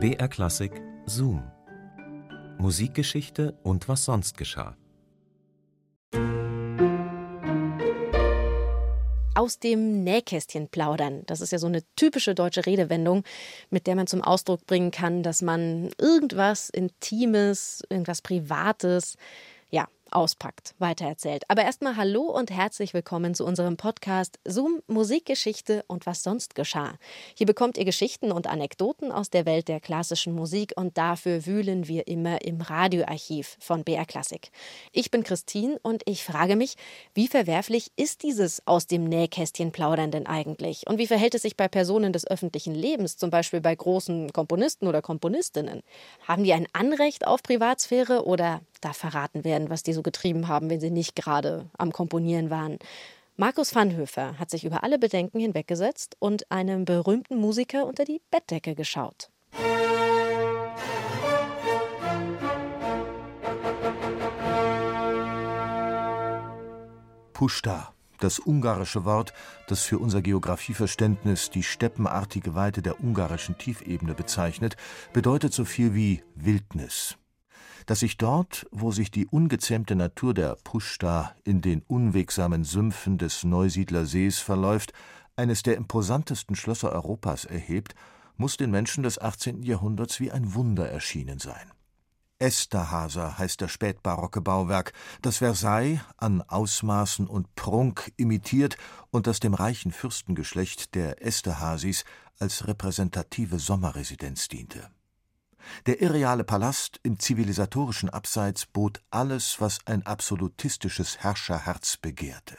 BR Klassik Zoom. Musikgeschichte und was sonst geschah. Aus dem Nähkästchen plaudern. Das ist ja so eine typische deutsche Redewendung, mit der man zum Ausdruck bringen kann, dass man irgendwas Intimes, irgendwas Privates, ja, auspackt, weitererzählt. Aber erstmal hallo und herzlich willkommen zu unserem Podcast Zoom Musikgeschichte und was sonst geschah. Hier bekommt ihr Geschichten und Anekdoten aus der Welt der klassischen Musik und dafür wühlen wir immer im Radioarchiv von BR Klassik. Ich bin Christine und ich frage mich, wie verwerflich ist dieses aus dem Nähkästchen plaudern denn eigentlich? Und wie verhält es sich bei Personen des öffentlichen Lebens, zum Beispiel bei großen Komponisten oder Komponistinnen? Haben die ein Anrecht auf Privatsphäre oder da verraten werden, was die so getrieben haben, wenn sie nicht gerade am Komponieren waren. Markus Vanhöfer hat sich über alle Bedenken hinweggesetzt und einem berühmten Musiker unter die Bettdecke geschaut. Pushta, das ungarische Wort, das für unser Geographieverständnis die steppenartige Weite der ungarischen Tiefebene bezeichnet, bedeutet so viel wie Wildnis dass sich dort, wo sich die ungezähmte Natur der Pushta in den unwegsamen Sümpfen des Neusiedlersees verläuft, eines der imposantesten Schlösser Europas erhebt, muss den Menschen des 18. Jahrhunderts wie ein Wunder erschienen sein. Esterhaser heißt das spätbarocke Bauwerk, das Versailles an Ausmaßen und Prunk imitiert und das dem reichen Fürstengeschlecht der Esterhazys als repräsentative Sommerresidenz diente. Der irreale Palast im zivilisatorischen Abseits bot alles, was ein absolutistisches Herrscherherz begehrte.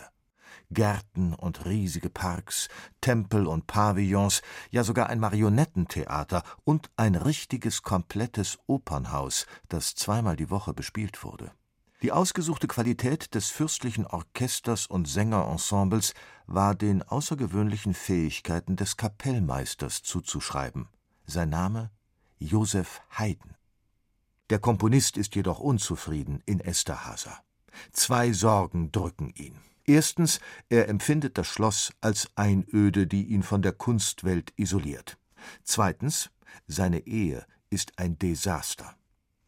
Gärten und riesige Parks, Tempel und Pavillons, ja sogar ein Marionettentheater und ein richtiges komplettes Opernhaus, das zweimal die Woche bespielt wurde. Die ausgesuchte Qualität des fürstlichen Orchesters und Sängerensembles war den außergewöhnlichen Fähigkeiten des Kapellmeisters zuzuschreiben. Sein Name Josef Haydn. Der Komponist ist jedoch unzufrieden in Esterhaser. Zwei Sorgen drücken ihn. Erstens, er empfindet das Schloss als Einöde, die ihn von der Kunstwelt isoliert. Zweitens, seine Ehe ist ein Desaster.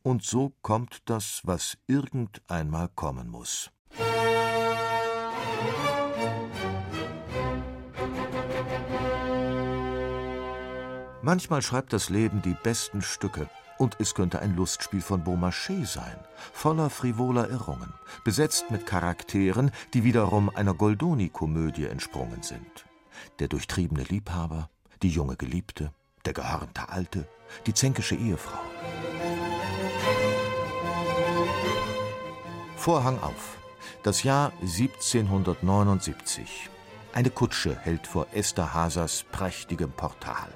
Und so kommt das, was irgendeinmal kommen muss. Manchmal schreibt das Leben die besten Stücke, und es könnte ein Lustspiel von Beaumarchais sein, voller frivoler Irrungen, besetzt mit Charakteren, die wiederum einer Goldoni-Komödie entsprungen sind. Der durchtriebene Liebhaber, die junge Geliebte, der gehörnte Alte, die zänkische Ehefrau. Vorhang auf. Das Jahr 1779. Eine Kutsche hält vor Esther Hasers prächtigem Portal.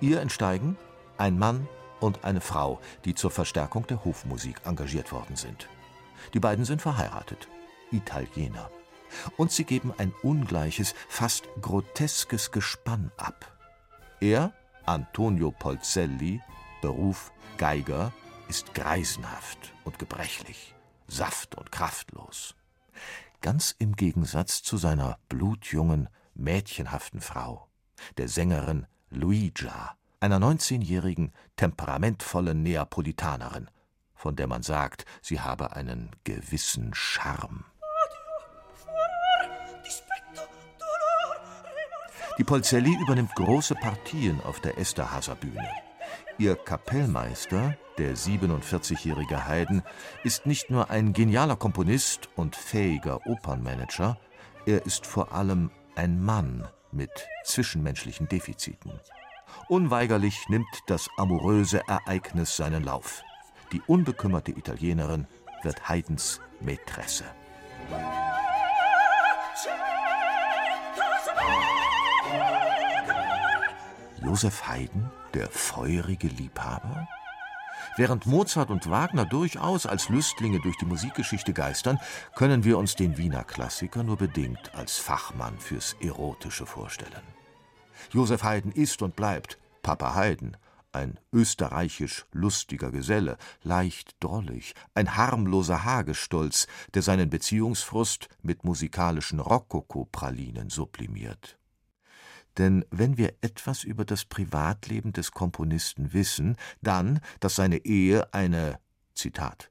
Ihr entsteigen ein Mann und eine Frau, die zur Verstärkung der Hofmusik engagiert worden sind. Die beiden sind verheiratet, Italiener. Und sie geben ein ungleiches, fast groteskes Gespann ab. Er, Antonio Polzelli, Beruf Geiger, ist greisenhaft und gebrechlich, saft- und kraftlos. Ganz im Gegensatz zu seiner blutjungen, mädchenhaften Frau, der Sängerin Luigia, einer 19-jährigen, temperamentvollen Neapolitanerin, von der man sagt, sie habe einen gewissen Charme. Die Polzelli übernimmt große Partien auf der Esterhaser Bühne. Ihr Kapellmeister, der 47-jährige Haydn, ist nicht nur ein genialer Komponist und fähiger Opernmanager, er ist vor allem ein Mann mit zwischenmenschlichen Defiziten. Unweigerlich nimmt das amoröse Ereignis seinen Lauf. Die unbekümmerte Italienerin wird Haydns Mätresse. Josef Haydn, der feurige Liebhaber? Während Mozart und Wagner durchaus als Lüstlinge durch die Musikgeschichte geistern, können wir uns den Wiener Klassiker nur bedingt als Fachmann fürs Erotische vorstellen. Josef Haydn ist und bleibt Papa Haydn, ein österreichisch lustiger Geselle, leicht drollig, ein harmloser Hagestolz, der seinen Beziehungsfrust mit musikalischen Rokoko-Pralinen sublimiert. Denn wenn wir etwas über das Privatleben des Komponisten wissen, dann, dass seine Ehe eine Zitat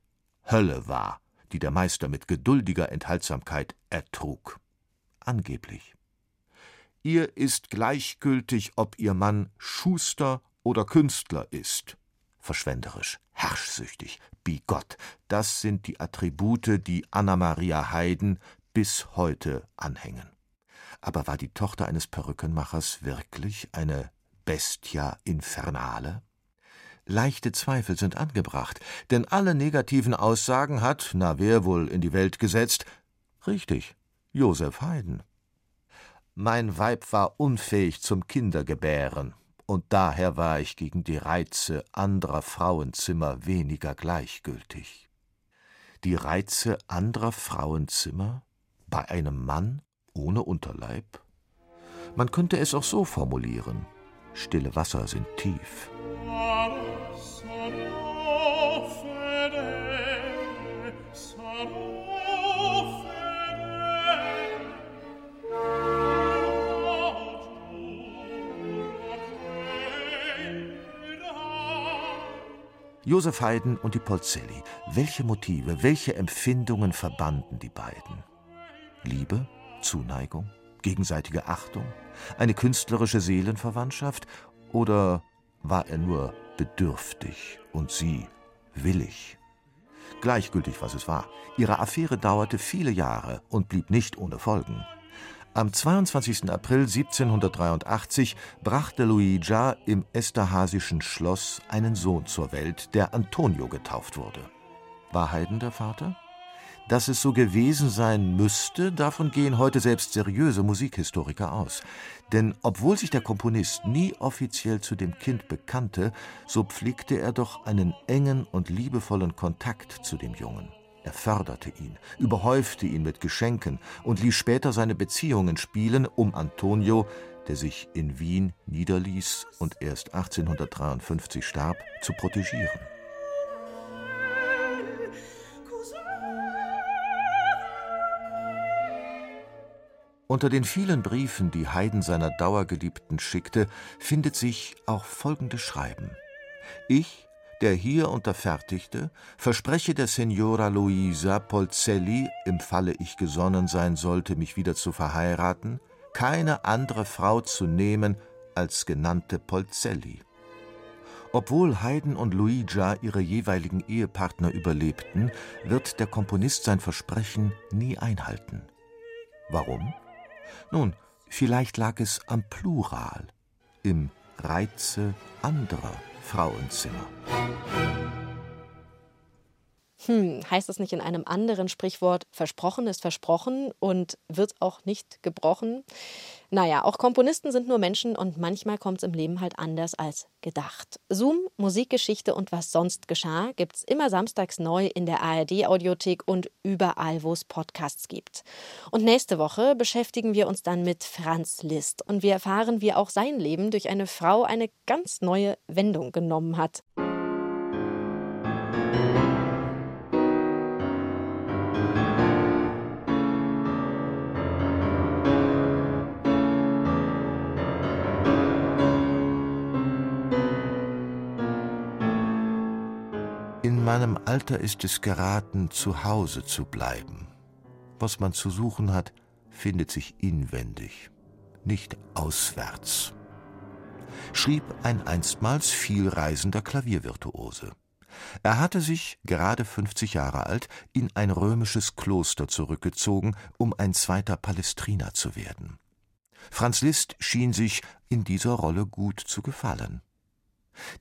Hölle war, die der Meister mit geduldiger Enthaltsamkeit ertrug. Angeblich. Ihr ist gleichgültig, ob ihr Mann Schuster oder Künstler ist. Verschwenderisch, herrschsüchtig, bigott, das sind die Attribute, die Anna Maria Haydn bis heute anhängen. Aber war die Tochter eines Perückenmachers wirklich eine Bestia infernale? Leichte Zweifel sind angebracht, denn alle negativen Aussagen hat, na wer wohl in die Welt gesetzt? Richtig, Josef Haydn. Mein Weib war unfähig zum Kindergebären, und daher war ich gegen die Reize anderer Frauenzimmer weniger gleichgültig. Die Reize anderer Frauenzimmer bei einem Mann ohne Unterleib? Man könnte es auch so formulieren. Stille Wasser sind tief. Josef Haydn und die Polzelli. Welche Motive, welche Empfindungen verbanden die beiden? Liebe, Zuneigung, gegenseitige Achtung, eine künstlerische Seelenverwandtschaft oder war er nur bedürftig und sie willig? Gleichgültig, was es war. Ihre Affäre dauerte viele Jahre und blieb nicht ohne Folgen. Am 22. April 1783 brachte Luigia im Esterhasischen Schloss einen Sohn zur Welt, der Antonio getauft wurde. War Haydn der Vater? Dass es so gewesen sein müsste, davon gehen heute selbst seriöse Musikhistoriker aus. Denn obwohl sich der Komponist nie offiziell zu dem Kind bekannte, so pflegte er doch einen engen und liebevollen Kontakt zu dem Jungen. Er förderte ihn, überhäufte ihn mit Geschenken und ließ später seine Beziehungen spielen, um Antonio, der sich in Wien niederließ und erst 1853 starb, zu protegieren. Unter den vielen Briefen, die Haydn seiner Dauergeliebten schickte, findet sich auch folgendes Schreiben. Ich, der hier unterfertigte, verspreche der Signora Luisa Polzelli, im Falle ich gesonnen sein sollte, mich wieder zu verheiraten, keine andere Frau zu nehmen als genannte Polzelli. Obwohl Haydn und Luigia ihre jeweiligen Ehepartner überlebten, wird der Komponist sein Versprechen nie einhalten. Warum? Nun, vielleicht lag es am Plural, im Reize anderer Frauenzimmer. Hm, heißt das nicht in einem anderen Sprichwort, versprochen ist versprochen und wird auch nicht gebrochen? Naja, auch Komponisten sind nur Menschen und manchmal kommt es im Leben halt anders als gedacht. Zoom, Musikgeschichte und was sonst geschah gibt's immer samstags neu in der ARD-Audiothek und überall, wo es Podcasts gibt. Und nächste Woche beschäftigen wir uns dann mit Franz Liszt und wir erfahren, wie auch sein Leben durch eine Frau eine ganz neue Wendung genommen hat. Meinem Alter ist es geraten, zu Hause zu bleiben. Was man zu suchen hat, findet sich inwendig, nicht auswärts. Schrieb ein einstmals vielreisender Klaviervirtuose. Er hatte sich, gerade 50 Jahre alt, in ein römisches Kloster zurückgezogen, um ein zweiter Palestriner zu werden. Franz Liszt schien sich in dieser Rolle gut zu gefallen.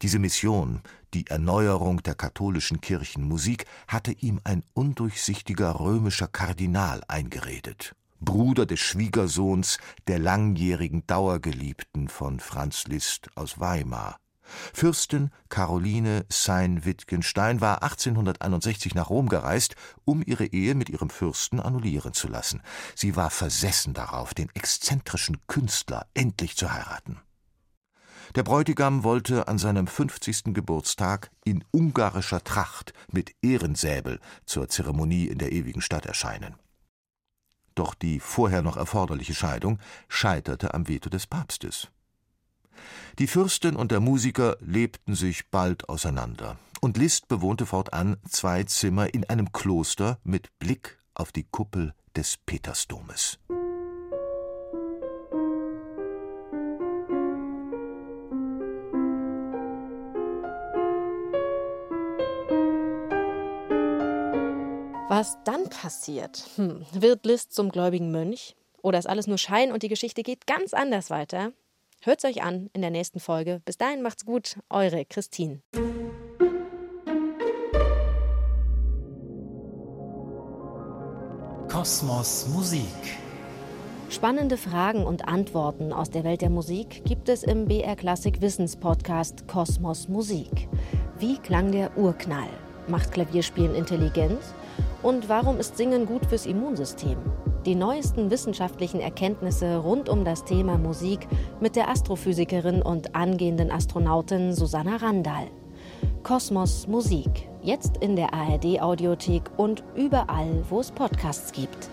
Diese Mission, die Erneuerung der katholischen Kirchenmusik, hatte ihm ein undurchsichtiger römischer Kardinal eingeredet, Bruder des Schwiegersohns der langjährigen Dauergeliebten von Franz Liszt aus Weimar. Fürstin Caroline Sein-Wittgenstein war 1861 nach Rom gereist, um ihre Ehe mit ihrem Fürsten annullieren zu lassen. Sie war versessen darauf, den exzentrischen Künstler endlich zu heiraten. Der Bräutigam wollte an seinem 50. Geburtstag in ungarischer Tracht mit Ehrensäbel zur Zeremonie in der ewigen Stadt erscheinen. doch die vorher noch erforderliche Scheidung scheiterte am Veto des Papstes. Die Fürstin und der Musiker lebten sich bald auseinander, und Liszt bewohnte fortan zwei Zimmer in einem Kloster mit Blick auf die Kuppel des Petersdomes. Was dann passiert? Hm. Wird Liszt zum gläubigen Mönch? Oder ist alles nur Schein und die Geschichte geht ganz anders weiter? Hört's euch an in der nächsten Folge. Bis dahin macht's gut, eure Christine. Kosmos Musik. Spannende Fragen und Antworten aus der Welt der Musik gibt es im BR Klassik Wissenspodcast Kosmos Musik. Wie klang der Urknall? Macht Klavierspielen intelligent? Und warum ist Singen gut fürs Immunsystem? Die neuesten wissenschaftlichen Erkenntnisse rund um das Thema Musik mit der Astrophysikerin und angehenden Astronautin Susanna Randall. Kosmos Musik, jetzt in der ARD Audiothek und überall, wo es Podcasts gibt.